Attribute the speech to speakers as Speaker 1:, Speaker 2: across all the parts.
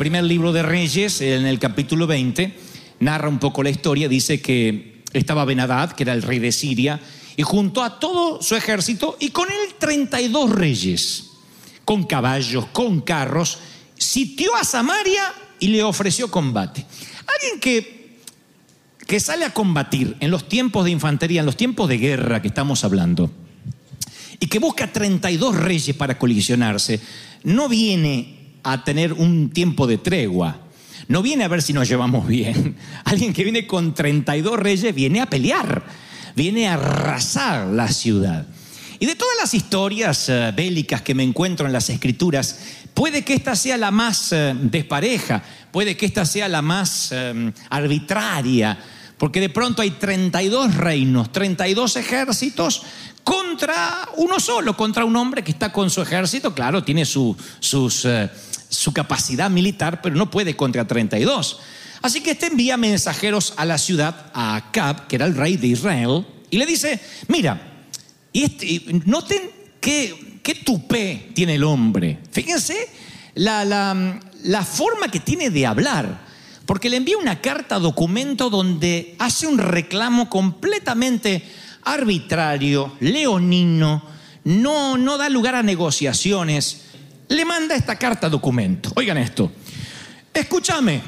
Speaker 1: primer libro de Reyes, en el capítulo 20, narra un poco la historia. Dice que estaba Benadad, que era el rey de Siria, y junto a todo su ejército, y con él 32 reyes, con caballos, con carros, sitió a Samaria y le ofreció combate. Alguien que, que sale a combatir en los tiempos de infantería, en los tiempos de guerra que estamos hablando, y que busca 32 reyes para colisionarse, no viene a tener un tiempo de tregua. No viene a ver si nos llevamos bien. Alguien que viene con 32 reyes viene a pelear, viene a arrasar la ciudad. Y de todas las historias eh, bélicas que me encuentro en las escrituras, puede que esta sea la más eh, despareja, puede que esta sea la más eh, arbitraria, porque de pronto hay 32 reinos, 32 ejércitos contra uno solo, contra un hombre que está con su ejército, claro, tiene su, eh, su capacidad militar, pero no puede contra 32. Así que este envía mensajeros a la ciudad, a Acab, que era el rey de Israel, y le dice, mira, este- noten qué, qué tupé tiene el hombre. Fíjense la- la forma que tiene de hablar. Porque le envía una carta documento donde hace un reclamo completamente arbitrario, leonino, no, no da lugar a negociaciones. Le manda esta carta documento. Oigan esto. Escúchame,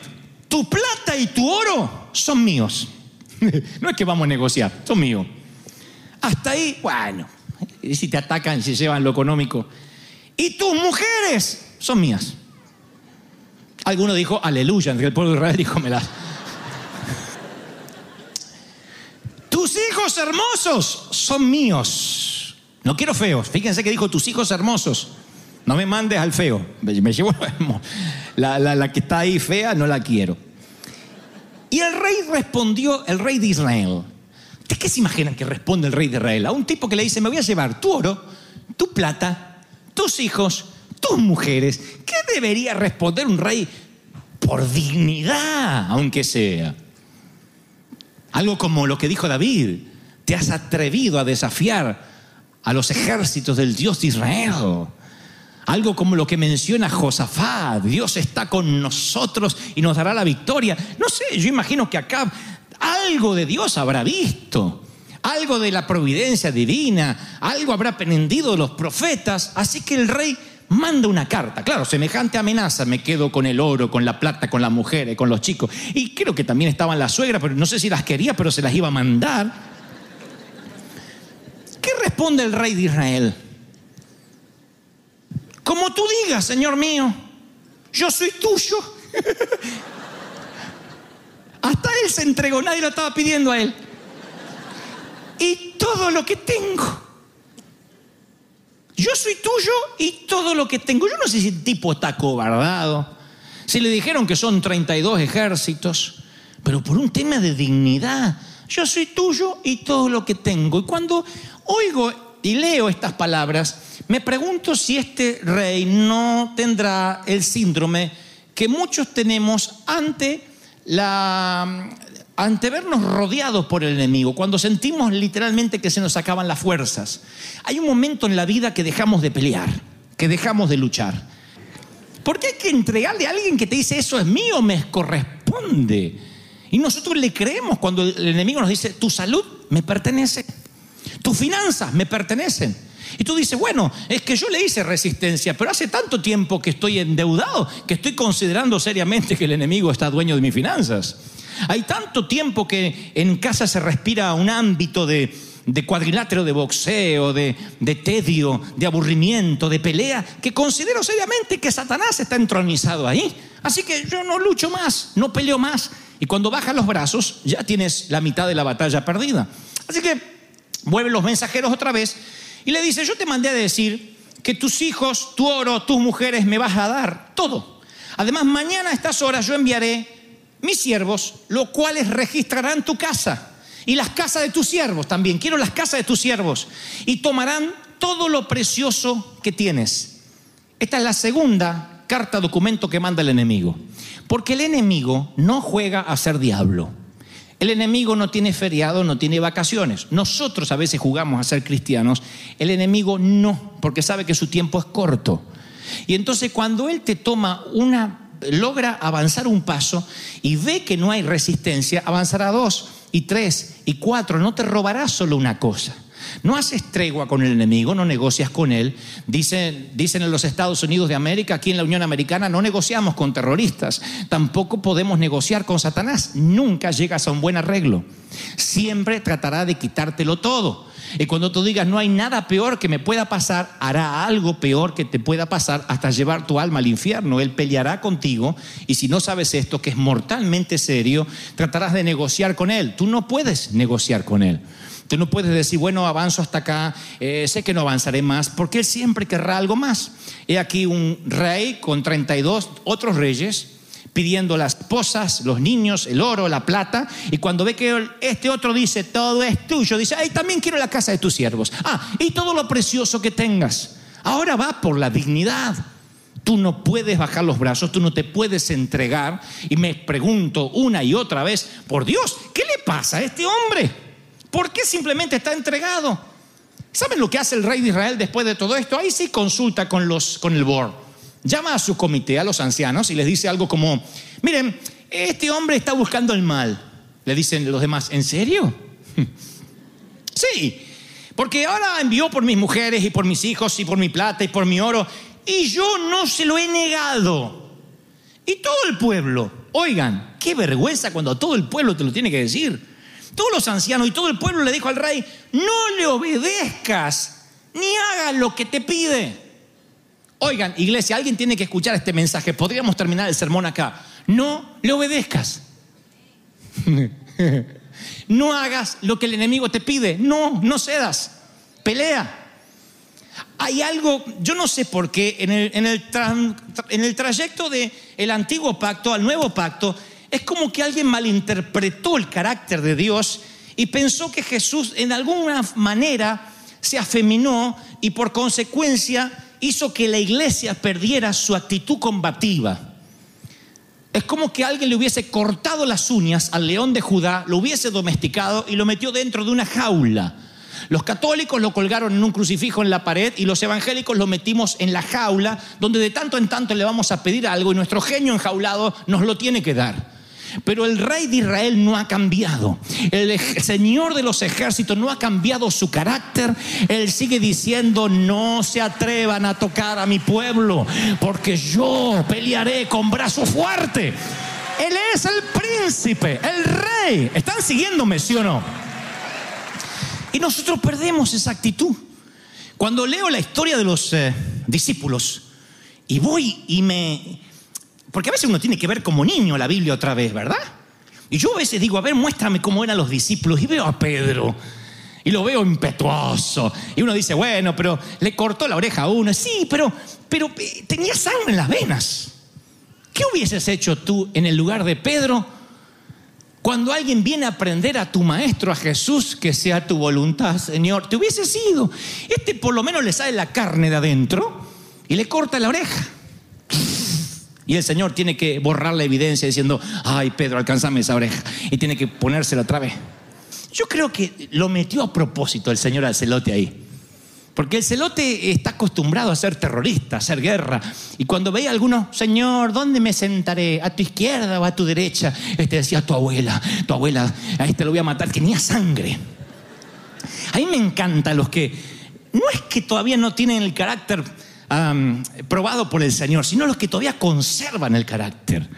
Speaker 1: tu plata y tu oro son míos. No es que vamos a negociar, son míos. Hasta ahí, bueno, si te atacan, si llevan lo económico. Y tus mujeres son mías. Alguno dijo, aleluya, entre el pueblo de Israel dijo, me las. Tus hijos hermosos son míos. No quiero feos. Fíjense que dijo tus hijos hermosos. No me mandes al feo. Me llevo la, la- la que está ahí fea, no la quiero. Y el rey respondió, el rey de Israel. ¿De qué se imaginan que responde el rey de Israel? A un tipo que le dice, me voy a llevar tu oro, tu plata, tus hijos, mujeres. ¿Qué debería responder un rey por dignidad, aunque sea? Algo como lo que dijo David, te has atrevido a desafiar a los ejércitos del Dios de Israel. Algo como lo que menciona Josafat, Dios está con nosotros y nos dará la victoria. No sé, yo imagino que acá algo de Dios habrá visto, algo de la providencia divina, algo habrá aprendido de los profetas, así que el rey manda una carta. Claro, semejante amenaza, me quedo con el oro, con la plata, con las mujeres, con los chicos. Y creo que también estaban las suegras, pero no sé si las quería, pero se las iba a mandar. ¿Qué responde el rey de Israel? Como tú digas, Señor mío, yo soy tuyo. Hasta él se entregó, nadie lo estaba pidiendo a él. Y todo lo que tengo. Yo soy tuyo y todo lo que tengo. Yo no sé si el tipo está cobardado. Si le dijeron que son 32 ejércitos, pero por un tema de dignidad. Yo soy tuyo y todo lo que tengo. Y cuando oigo y leo estas palabras, me pregunto si este rey no tendrá el síndrome que muchos tenemos ante la ante vernos rodeados por el enemigo, cuando sentimos literalmente que se nos acaban las fuerzas. Hay un momento en la vida que dejamos de pelear, que dejamos de luchar. Porque hay que entregarle a alguien que te dice eso es mío, me corresponde. Y nosotros le creemos cuando el enemigo nos dice, tu salud me pertenece, tus finanzas me pertenecen. Y tú dices, bueno, es que yo le hice resistencia, pero hace tanto tiempo que estoy endeudado que estoy considerando seriamente que el enemigo está dueño de mis finanzas. Hay tanto tiempo que en casa se respira un ámbito de, cuadrilátero de boxeo, de, de tedio, de aburrimiento, de pelea, que considero seriamente que Satanás está entronizado ahí. Así que yo no lucho más, no peleo más. Y cuando bajas los brazos, ya tienes la mitad de la batalla perdida. Así que vuelven los mensajeros otra vez y le dice, yo te mandé a decir que tus hijos, tu oro, tus mujeres me vas a dar todo. Además, mañana a estas horas yo enviaré mis siervos, los cuales registrarán tu casa y las casas de tus siervos también. Quiero las casas de tus siervos y tomarán todo lo precioso que tienes. Esta es la segunda carta documento que manda el enemigo. Porque el enemigo no juega a ser diablo. El enemigo no tiene feriado, no tiene vacaciones. Nosotros a veces jugamos a ser cristianos, el enemigo no, porque sabe que su tiempo es corto. Y entonces cuando él te toma una, logra avanzar un paso y ve que no hay resistencia, avanzará dos y tres y cuatro, no te robará solo una cosa. No haces tregua con el enemigo, no negocias con él. Dicen, dicen en los Estados Unidos de América, aquí en la Unión Americana, no negociamos con terroristas. Tampoco podemos negociar con Satanás. Nunca llegas a un buen arreglo. Siempre tratará de quitártelo todo. Y cuando tú digas, no hay nada peor que me pueda pasar, hará algo peor que te pueda pasar hasta llevar tu alma al infierno. Él peleará contigo y si no sabes esto, que es mortalmente serio, tratarás de negociar con él. Tú no puedes negociar con él. Tú no puedes decir, bueno, avanzo hasta acá, eh, sé que no avanzaré más, porque Él siempre querrá algo más. He aquí un rey con 32 otros reyes pidiendo las esposas, los niños, el oro, la plata, y cuando ve que este otro dice, todo es tuyo, dice, ay, también quiero la casa de tus siervos. Ah, y todo lo precioso que tengas. Ahora va por la dignidad. Tú no puedes bajar los brazos, tú no te puedes entregar. Y me pregunto una y otra vez, por Dios, ¿qué le pasa a este hombre? ¿Por qué simplemente está entregado? ¿Saben lo que hace el rey de Israel después de todo esto? Ahí sí consulta con, los, con el board. Llama a su comité, a los ancianos, y les dice algo como, miren, este hombre está buscando el mal. Le dicen los demás, ¿en serio? sí, porque ahora envió por mis mujeres y por mis hijos y por mi plata y por mi oro, y yo no se lo he negado. Y todo el pueblo, oigan, qué vergüenza cuando todo el pueblo te lo tiene que decir. Todos los ancianos y todo el pueblo le dijo al rey, no le obedezcas, ni hagas lo que te pide. Oigan, iglesia, alguien tiene que escuchar este mensaje. Podríamos terminar el sermón acá. No le obedezcas. no hagas lo que el enemigo te pide. No, no cedas. Pelea. Hay algo, yo no sé por qué, en el, en el, en el trayecto del el antiguo pacto al nuevo pacto, es como que alguien malinterpretó el carácter de Dios y pensó que Jesús en alguna manera se afeminó y por consecuencia hizo que la iglesia perdiera su actitud combativa. Es como que alguien le hubiese cortado las uñas al león de Judá, lo hubiese domesticado y lo metió dentro de una jaula. Los católicos lo colgaron en un crucifijo en la pared y los evangélicos lo metimos en la jaula, donde de tanto en tanto le vamos a pedir algo y nuestro genio enjaulado nos lo tiene que dar. Pero el rey de Israel no ha cambiado. El Señor de los ejércitos no ha cambiado su carácter. Él sigue diciendo, no se atrevan a tocar a mi pueblo, porque yo pelearé con brazo fuerte. Él es el príncipe, el rey. ¿Están siguiéndome, sí o no? Y nosotros perdemos esa actitud. Cuando leo la historia de los eh, discípulos y voy y me, porque a veces uno tiene que ver como niño la Biblia otra vez, ¿verdad? Y yo a veces digo, a ver, muéstrame cómo eran los discípulos. Y veo a Pedro. Y lo veo impetuoso. Y uno dice, bueno, pero le cortó la oreja a uno. Sí, pero, pero eh, tenía sangre en las venas. ¿Qué hubieses hecho tú en el lugar de Pedro cuando alguien viene a aprender a tu maestro, a Jesús, que sea tu voluntad, Señor? Te hubiese sido. Este por lo menos le sale la carne de adentro y le corta la oreja. Y el Señor tiene que borrar la evidencia diciendo, ay Pedro, alcánzame esa oreja. Y tiene que ponérsela otra vez. Yo creo que lo metió a propósito el Señor al celote ahí. Porque el celote está acostumbrado a ser terrorista, a hacer guerra. Y cuando veía a alguno, Señor, ¿dónde me sentaré? ¿A tu izquierda o a tu derecha? Este decía, tu abuela, tu abuela, a este lo voy a matar, tenía sangre. A mí me encanta los que, no es que todavía no tienen el carácter probado por el Señor, sino los que todavía conservan el carácter.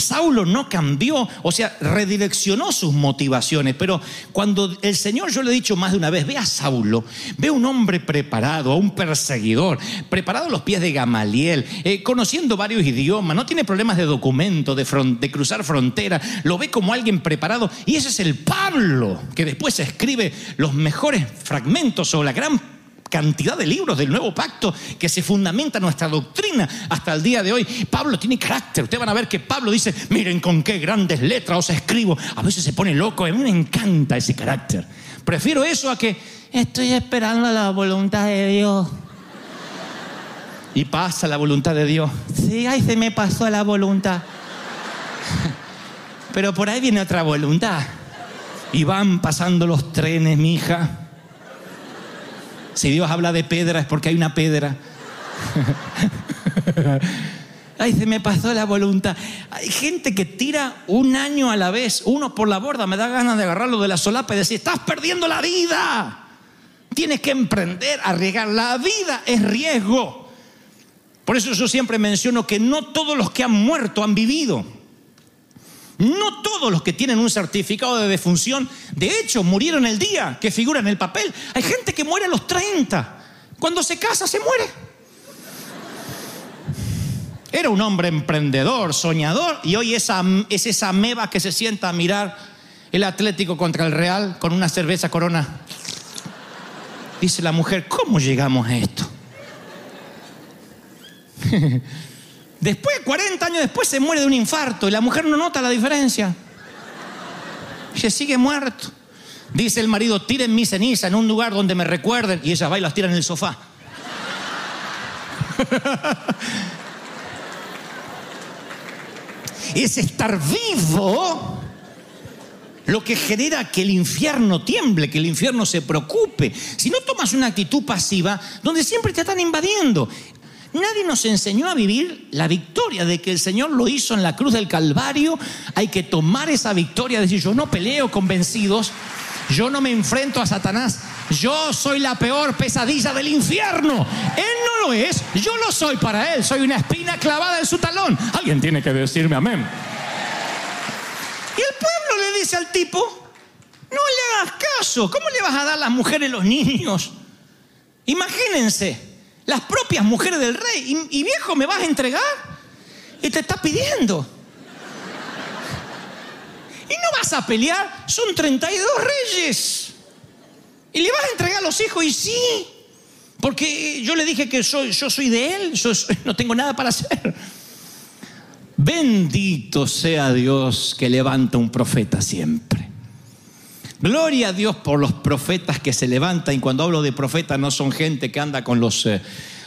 Speaker 1: Saulo no cambió, o sea, redireccionó sus motivaciones, pero cuando el Señor, yo le he dicho más de una vez, ve a Saulo, ve a un hombre preparado, a un perseguidor, preparado a los pies de Gamaliel, eh, conociendo varios idiomas, no tiene problemas de documento, de, cruzar frontera, lo ve como alguien preparado, y ese es el Pablo, que después escribe los mejores fragmentos sobre la gran cantidad de libros del nuevo pacto que se fundamenta en nuestra doctrina hasta el día de hoy. Pablo tiene carácter. Ustedes van a ver que Pablo dice, miren con qué grandes letras os escribo. A veces se pone loco. A mí me encanta ese carácter. Prefiero eso a que estoy esperando la voluntad de Dios. Y pasa la voluntad de Dios. Sí, ay, se me pasó la voluntad. Pero por ahí viene otra voluntad. Y van pasando los trenes, mi hija. Si Dios habla de pedra es porque hay una pedra. Ay, se me pasó la voluntad. Hay gente que tira un año a la vez, uno por la borda. Me da ganas de agarrarlo de la solapa y decir, estás perdiendo la vida. Tienes que emprender, arriesgar. La vida es riesgo. Por eso yo siempre menciono que no todos los que han muerto han vivido. No todos los que tienen un certificado de defunción, de hecho, murieron el día que figura en el papel. Hay gente que muere a los 30. Cuando se casa, se muere. Era un hombre emprendedor, soñador, y hoy es esa meba que se sienta a mirar el Atlético contra el Real con una cerveza corona. Dice la mujer, ¿cómo llegamos a esto? Después, 40 años después, se muere de un infarto y la mujer no nota la diferencia. Se sigue muerto. Dice el marido, tiren mi ceniza en un lugar donde me recuerden. Y ella va y las tira en el sofá. es estar vivo lo que genera que el infierno tiemble, que el infierno se preocupe. Si no tomas una actitud pasiva, donde siempre te están invadiendo. Nadie nos enseñó a vivir la victoria de que el Señor lo hizo en la cruz del Calvario. Hay que tomar esa victoria, decir, yo no peleo con vencidos, yo no me enfrento a Satanás, yo soy la peor pesadilla del infierno. Él no lo es, yo lo soy para él, soy una espina clavada en su talón. Alguien tiene que decirme amén. Y el pueblo le dice al tipo, no le hagas caso, ¿cómo le vas a dar a las mujeres los niños? Imagínense, las propias mujeres del rey, y, viejo, ¿me vas a entregar? Y te está pidiendo. Y no vas a pelear, son 32 reyes. Y le vas a entregar a los hijos, y sí, porque yo le dije que soy, yo soy de él, yo no tengo nada para hacer. Bendito sea Dios que levanta un profeta siempre. Gloria a Dios por los profetas que se levantan. Y cuando hablo de profeta no son gente que anda con los, eh,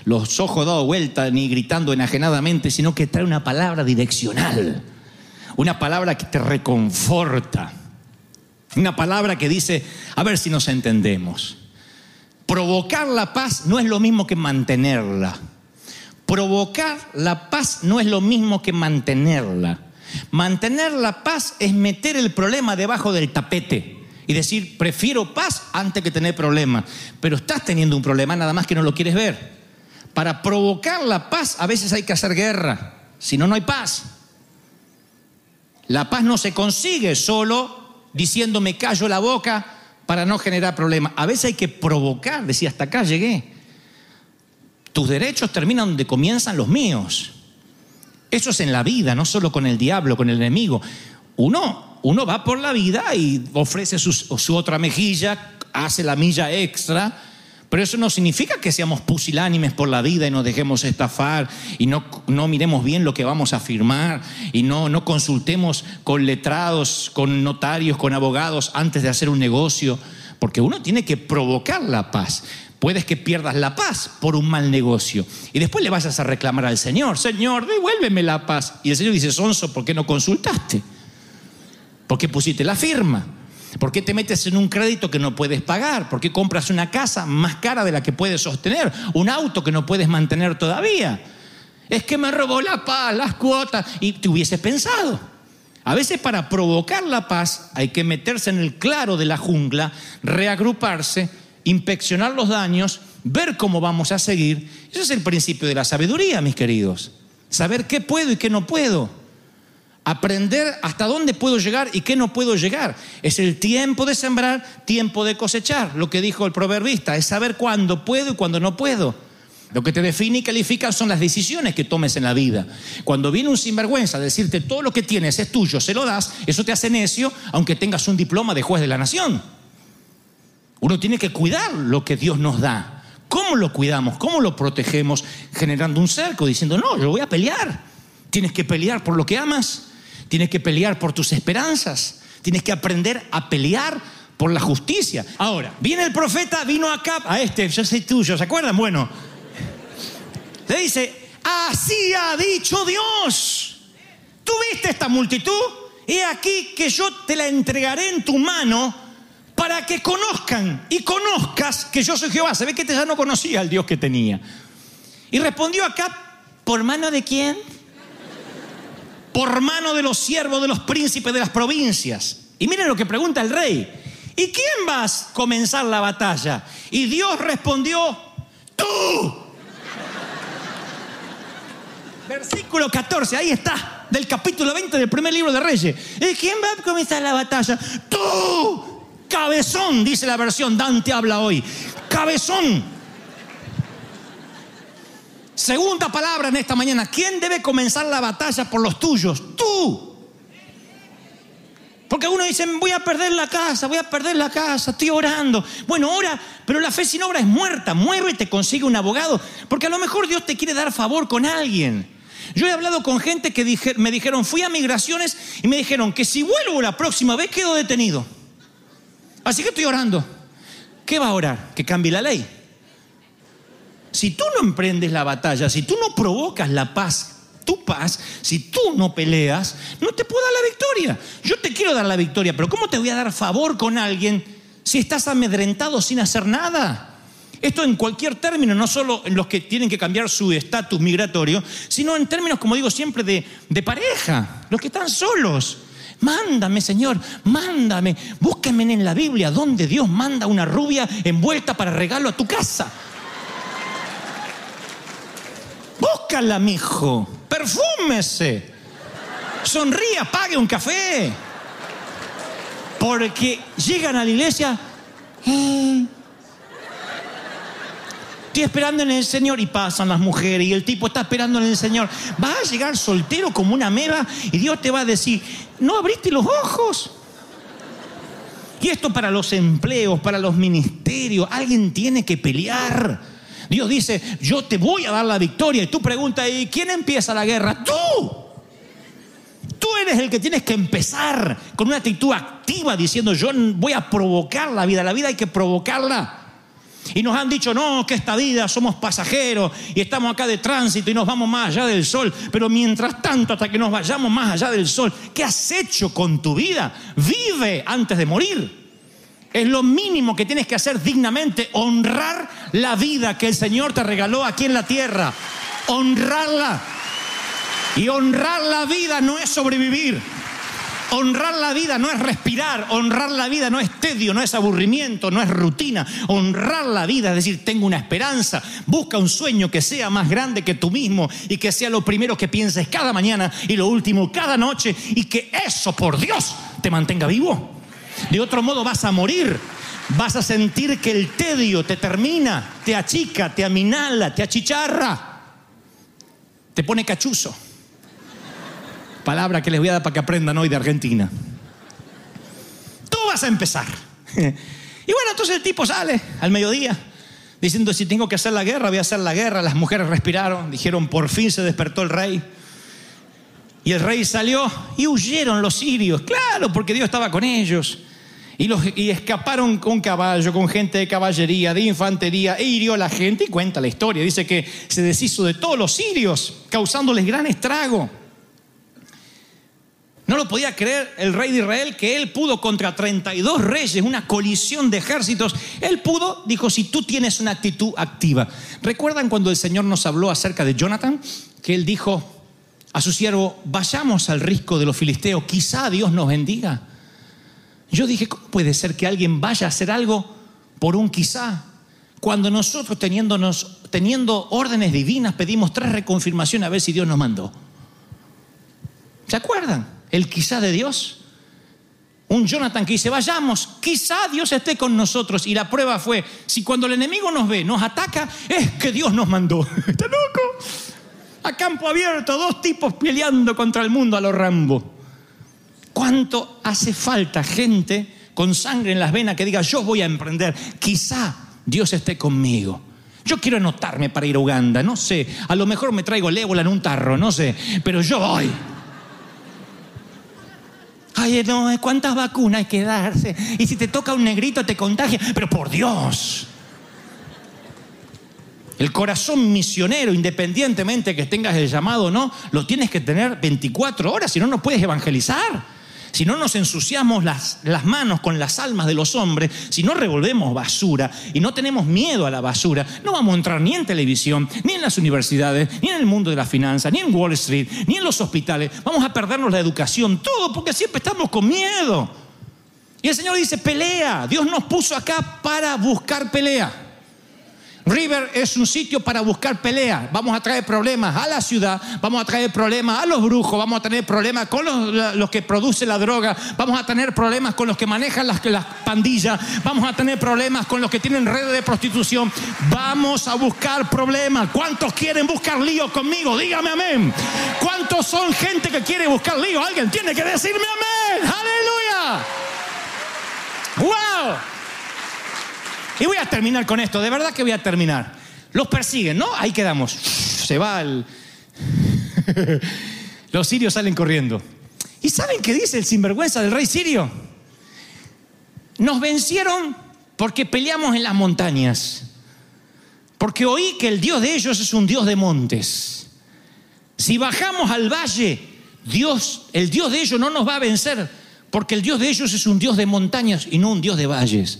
Speaker 1: los ojos dados vuelta ni gritando enajenadamente, sino que trae una palabra direccional. Una palabra que te reconforta. Una palabra que dice, a ver si nos entendemos. Provocar la paz no es lo mismo que mantenerla. Provocar la paz no es lo mismo que mantenerla. Mantener la paz es meter el problema debajo del tapete y decir, prefiero paz antes que tener problemas. Pero estás teniendo un problema, nada más que no lo quieres ver. Para provocar la paz a veces hay que hacer guerra, si no, no hay paz. La paz no se consigue solo diciendo me callo la boca para no generar problemas. A veces hay que provocar, decir hasta acá llegué. Tus derechos terminan donde comienzan los míos. Eso es en la vida, no solo con el diablo, con el enemigo. Uno, uno va por la vida y ofrece su, otra mejilla, hace la milla extra, pero eso no significa que seamos pusilánimes por la vida y nos dejemos estafar y no, no miremos bien lo que vamos a firmar y no, no consultemos con letrados, con notarios, con abogados antes de hacer un negocio, porque uno tiene que provocar la paz. Puedes que pierdas la paz por un mal negocio y después le vayas a reclamar al Señor, Señor, devuélveme la paz. Y el Señor dice, Sonso, ¿por qué no consultaste? ¿Por qué pusiste la firma? ¿Por qué te metes en un crédito que no puedes pagar? ¿Por qué compras una casa más cara de la que puedes sostener? Un auto que no puedes mantener todavía. Es que me robó la paz, las cuotas. Y te hubieses pensado. A veces para provocar la paz hay que meterse en el claro de la jungla, reagruparse, inspeccionar los daños, ver cómo vamos a seguir. Ese es el principio de la sabiduría, mis queridos. Saber qué puedo y qué no puedo. Aprender hasta dónde puedo llegar y qué no puedo llegar. Es el tiempo de sembrar, tiempo de cosechar. Lo que dijo el proverbista es saber cuándo puedo y cuándo no puedo. Lo que te define y califica son las decisiones que tomes en la vida. Cuando viene un sinvergüenza a decirte todo lo que tienes es tuyo, se lo das, eso te hace necio, aunque tengas un diploma de juez de la nación. Uno tiene que cuidar lo que Dios nos da. ¿Cómo lo cuidamos? ¿Cómo lo protegemos? Generando un cerco, diciendo, no, yo voy a pelear. Tienes que pelear por lo que amas. Tienes que pelear por tus esperanzas. Tienes que aprender a pelear por la justicia. Ahora, viene el profeta, vino acá, a este, yo soy tuyo, ¿se acuerdan? Bueno, le dice, así ha dicho Dios. ¿Tú viste esta multitud? He aquí que yo te la entregaré en tu mano para que conozcan y conozcas que yo soy Jehová. Se ve que este ya no conocía al Dios que tenía. Y respondió acá, ¿por mano de quién? Por mano de los siervos de los príncipes de las provincias. Y miren lo que pregunta el rey. ¿Y quién va a comenzar la batalla? Y Dios respondió, tú. Versículo 14, ahí está, del capítulo 20 del primer libro de Reyes. ¿Y quién va a comenzar la batalla? Tú, cabezón, dice la versión, Dante habla hoy. Cabezón. Segunda palabra en esta mañana, ¿quién debe comenzar la batalla por los tuyos? Tú. Porque algunos dicen, voy a perder la casa, voy a perder la casa, estoy orando. Bueno, ora, pero la fe sin obra es muerta. Muévete, consigue un abogado. Porque a lo mejor Dios te quiere dar favor con alguien. Yo he hablado con gente que me dijeron, fui a migraciones y me dijeron que si vuelvo la próxima vez quedo detenido. Así que estoy orando. ¿Qué va a orar? Que cambie la ley. Si tú no emprendes la batalla, si tú no provocas la paz, tu paz, si tú no peleas, no te puedo dar la victoria. Yo te quiero dar la victoria, pero ¿cómo te voy a dar favor con alguien si estás amedrentado sin hacer nada? Esto en cualquier término, no solo en los que tienen que cambiar su estatus migratorio, sino en términos, como digo siempre, de, de pareja, los que están solos. Mándame, Señor, mándame. Búsquenme en la Biblia donde Dios manda una rubia envuelta para regalo a tu casa. Búscala, mijo. Perfúmese. Sonría, pague un café. Porque llegan a la iglesia. "Eh, Estoy esperando en el Señor y pasan las mujeres y el tipo está esperando en el Señor. Va a llegar soltero como una meba y Dios te va a decir, no abriste los ojos. Y esto para los empleos, para los ministerios, alguien tiene que pelear. Dios dice, yo te voy a dar la victoria. Y tú preguntas, ¿y quién empieza la guerra? Tú. Tú eres el que tienes que empezar con una actitud activa diciendo, yo voy a provocar la vida. La vida hay que provocarla. Y nos han dicho, no, que esta vida somos pasajeros y estamos acá de tránsito y nos vamos más allá del sol. Pero mientras tanto, hasta que nos vayamos más allá del sol, ¿qué has hecho con tu vida? Vive antes de morir. Es lo mínimo que tienes que hacer dignamente, honrar la vida que el Señor te regaló aquí en la tierra. Honrarla. Y honrar la vida no es sobrevivir. Honrar la vida no es respirar, honrar la vida no es tedio, no es aburrimiento, no es rutina. Honrar la vida es decir, tengo una esperanza, busca un sueño que sea más grande que tú mismo y que sea lo primero que pienses cada mañana y lo último cada noche y que eso, por Dios, te mantenga vivo. De otro modo vas a morir, vas a sentir que el tedio te termina, te achica, te aminala, te achicharra, te pone cachuzo. Palabra que les voy a dar para que aprendan hoy de Argentina. Tú vas a empezar. Y bueno, entonces el tipo sale al mediodía diciendo, si tengo que hacer la guerra, voy a hacer la guerra. Las mujeres respiraron, dijeron, por fin se despertó el rey. Y el rey salió y huyeron los sirios, claro, porque Dios estaba con ellos. Y, los, y escaparon con caballo, con gente de caballería, de infantería, e hirió a la gente. Y cuenta la historia, dice que se deshizo de todos los sirios, causándoles gran estrago. No lo podía creer el rey de Israel que él pudo contra 32 reyes, una colisión de ejércitos. Él pudo, dijo, si tú tienes una actitud activa. ¿Recuerdan cuando el Señor nos habló acerca de Jonathan? Que él dijo a su siervo, vayamos al risco de los filisteos, quizá Dios nos bendiga. Yo dije, ¿cómo puede ser que alguien vaya a hacer algo por un quizá? Cuando nosotros teniéndonos, teniendo órdenes divinas pedimos tres reconfirmaciones a ver si Dios nos mandó. ¿Se acuerdan? El quizá de Dios. Un Jonathan que dice, vayamos, quizá Dios esté con nosotros. Y la prueba fue, si cuando el enemigo nos ve, nos ataca, es que Dios nos mandó. ¿Está loco? A campo abierto, dos tipos peleando contra el mundo a los Rambo. ¿Cuánto hace falta gente con sangre en las venas que diga, yo voy a emprender, quizá Dios esté conmigo? Yo quiero anotarme para ir a Uganda, no sé, a lo mejor me traigo el ébola en un tarro, no sé, pero yo voy. Ay, no, ¿cuántas vacunas hay que darse? Y si te toca un negrito te contagia, pero por Dios. El corazón misionero, independientemente que tengas el llamado o no, lo tienes que tener 24 horas, si no, no puedes evangelizar. Si no nos ensuciamos las, las, manos con las almas de los hombres, si no revolvemos basura y no tenemos miedo a la basura, no vamos a entrar ni en televisión, ni en las universidades, ni en el mundo de la finanza, ni en Wall Street, ni en los hospitales. Vamos a perdernos la educación, todo porque siempre estamos con miedo. Y el Señor dice, pelea. Dios nos puso acá para buscar pelea. River es un sitio para buscar pelea. Vamos a traer problemas a la ciudad, vamos a traer problemas a los brujos, vamos a tener problemas con los, los que producen la droga, vamos a tener problemas con los que manejan las, las, pandillas, vamos a tener problemas con los que tienen redes de prostitución. Vamos a buscar problemas. ¿Cuántos quieren buscar lío conmigo? Dígame amén. ¿Cuántos son gente que quiere buscar lío? Alguien tiene que decirme amén. Aleluya. ¡Wow! Y voy a terminar con esto, de verdad que voy a terminar. Los persiguen, ¿no? Ahí quedamos. Se va el... Los sirios salen corriendo. ¿Y saben qué dice el sinvergüenza del rey sirio? Nos vencieron porque peleamos en las montañas. Porque oí que el Dios de ellos es un Dios de montes. Si bajamos al valle, Dios, el Dios de ellos no nos va a vencer, porque el Dios de ellos es un Dios de montañas y no un Dios de valles.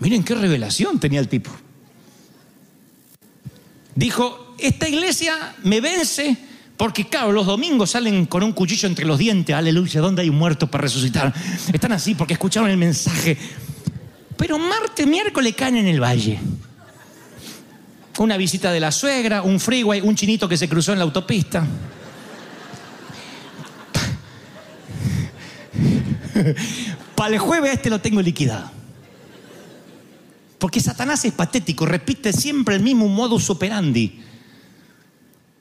Speaker 1: Miren qué revelación tenía el tipo. Dijo, esta iglesia me vence porque, claro, los domingos salen con un cuchillo entre los dientes, aleluya, ¿dónde hay un muerto para resucitar? Están así porque escucharon el mensaje. Pero martes, miércoles caen en el valle. Una visita de la suegra, un freeway, un chinito que se cruzó en la autopista. Para el jueves este lo tengo liquidado. Porque Satanás es patético, repite siempre el mismo modus operandi.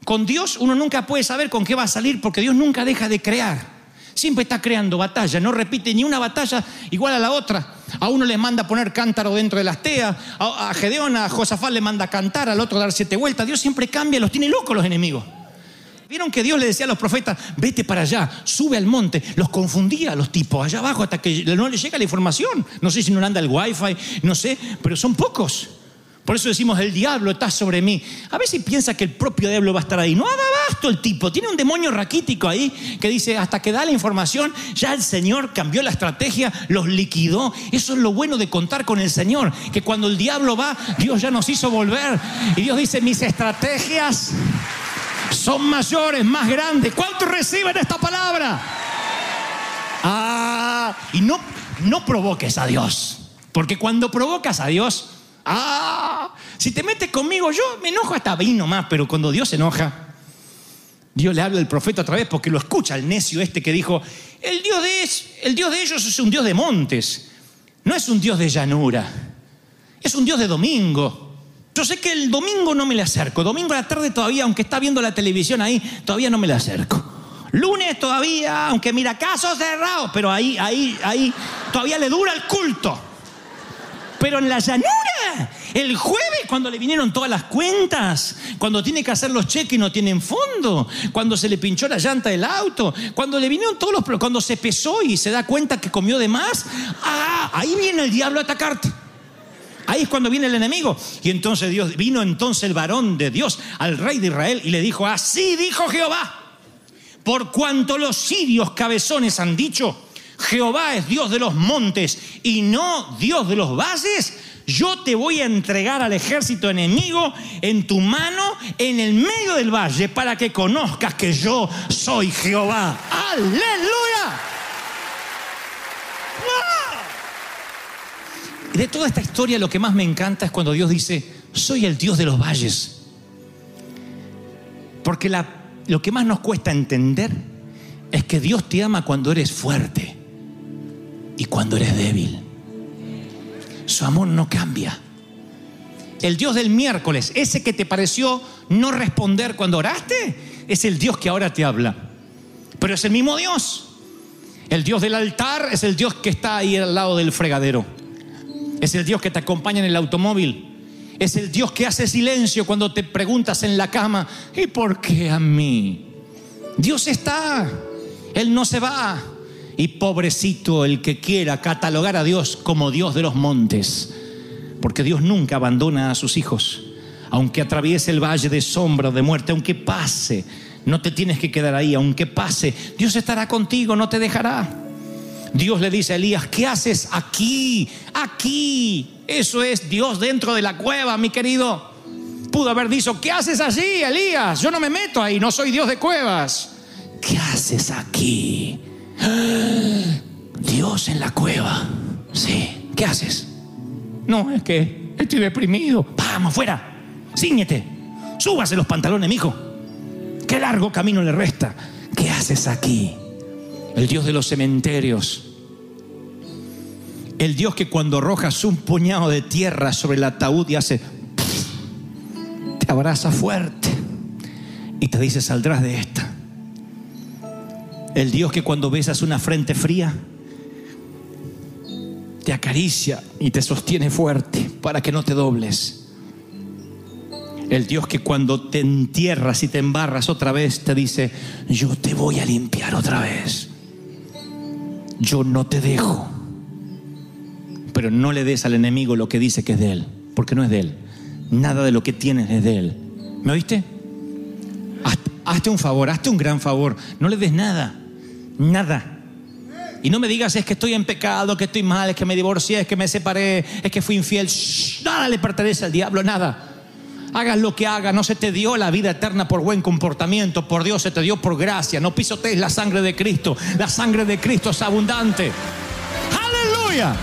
Speaker 1: Con Dios uno nunca puede saber con qué va a salir porque Dios nunca deja de crear. Siempre está creando batalla, no repite ni una batalla igual a la otra. A uno le manda poner cántaro dentro de las teas, a, Gedeón, a Josafat le manda cantar, al otro dar siete vueltas. Dios siempre cambia, los tiene locos los enemigos. Vieron que Dios le decía a los profetas, vete para allá, sube al monte. Los confundía a los tipos allá abajo hasta que no les llega la información. No sé si no anda el wifi, no sé, pero son pocos. Por eso decimos, el diablo está sobre mí. A ver si piensa que el propio diablo va a estar ahí. No da abasto el tipo. Tiene un demonio raquítico ahí que dice, hasta que da la información, ya el Señor cambió la estrategia, los liquidó. Eso es lo bueno de contar con el Señor. Que cuando el diablo va, Dios ya nos hizo volver. Y Dios dice, mis estrategias son mayores, más grandes. ¿Cuántos reciben esta palabra? Ah, y no, no provoques a Dios. Porque cuando provocas a Dios, ah, si te metes conmigo, yo me enojo hasta vino más, pero cuando Dios se enoja, Dios le habla al profeta otra vez porque lo escucha el necio este que dijo, el Dios de ellos es un Dios de montes, no es un Dios de llanura, es un Dios de domingo. Yo sé que el domingo no me le acerco. Domingo a la tarde todavía, aunque está viendo la televisión ahí, todavía no me le acerco. Lunes todavía, aunque mira, caso cerrado, pero ahí, ahí, ahí, todavía le dura el culto. Pero en la llanura, el jueves, cuando le vinieron todas las cuentas, cuando tiene que hacer los cheques y no tienen fondo, cuando se le pinchó la llanta del auto, cuando le vinieron todos los. cuando se pesó y se da cuenta que comió de más, ah, ahí viene el diablo a atacarte. Ahí es cuando viene el enemigo. Y entonces Dios, vino entonces el varón de Dios al rey de Israel y le dijo, así dijo Jehová. por cuanto los sirios cabezones han dicho, Jehová es Dios de los montes y no Dios de los valles, yo te voy a entregar al ejército enemigo en tu mano en el medio del valle para que conozcas que yo soy Jehová. Aleluya. De toda esta historia lo que más me encanta es cuando Dios dice, soy el Dios de los valles. Porque lo que más nos cuesta entender es que Dios te ama cuando eres fuerte y cuando eres débil. Su amor no cambia. El Dios del miércoles, ese que te pareció no responder cuando oraste, es el Dios que ahora te habla. Pero es el mismo Dios. El Dios del altar es el Dios que está ahí al lado del fregadero. Es el Dios que te acompaña en el automóvil. Es el Dios que hace silencio cuando te preguntas en la cama, ¿y por qué a mí? Dios está, Él no se va. Y pobrecito el que quiera catalogar a Dios como Dios de los montes, porque Dios nunca abandona a sus hijos. Aunque atraviese el valle de sombra de muerte, aunque pase, no te tienes que quedar ahí, aunque pase, Dios estará contigo, no te dejará. Dios le dice a Elías, ¿qué haces aquí? Aquí. Eso es Dios dentro de la cueva, mi querido. Pudo haber dicho, ¿qué haces allí, Elías? Yo no me meto ahí, no soy Dios de cuevas. ¿Qué haces aquí? Dios en la cueva. Sí. ¿Qué haces? No, es que estoy deprimido. Vamos, fuera. Cíñete. Súbase los pantalones, mijo. Qué largo camino le resta. ¿Qué haces aquí? El Dios de los cementerios. El Dios que cuando arrojas un puñado de tierra sobre el ataúd y hace, te abraza fuerte y te dice, saldrás de esta. El Dios que cuando besas una frente fría, te acaricia y te sostiene fuerte para que no te dobles. El Dios que cuando te entierras y te embarras otra vez te dice, yo te voy a limpiar otra vez. Yo no te dejo. Pero no le des al enemigo lo que dice que es de él, porque no es de él. Nada de lo que tienes es de él. ¿Me oíste? Haz- Hazte un favor, hazte un gran favor. No le des nada, nada. Y no me digas es que estoy en pecado, que estoy mal, es que me divorcié, es que me separé, es que fui infiel. Nada le pertenece al diablo, nada. Hagas lo que hagas, no se te dio la vida eterna por buen comportamiento, por Dios se te dio por gracia. No pisotees la sangre de Cristo, la sangre de Cristo es abundante. Aleluya.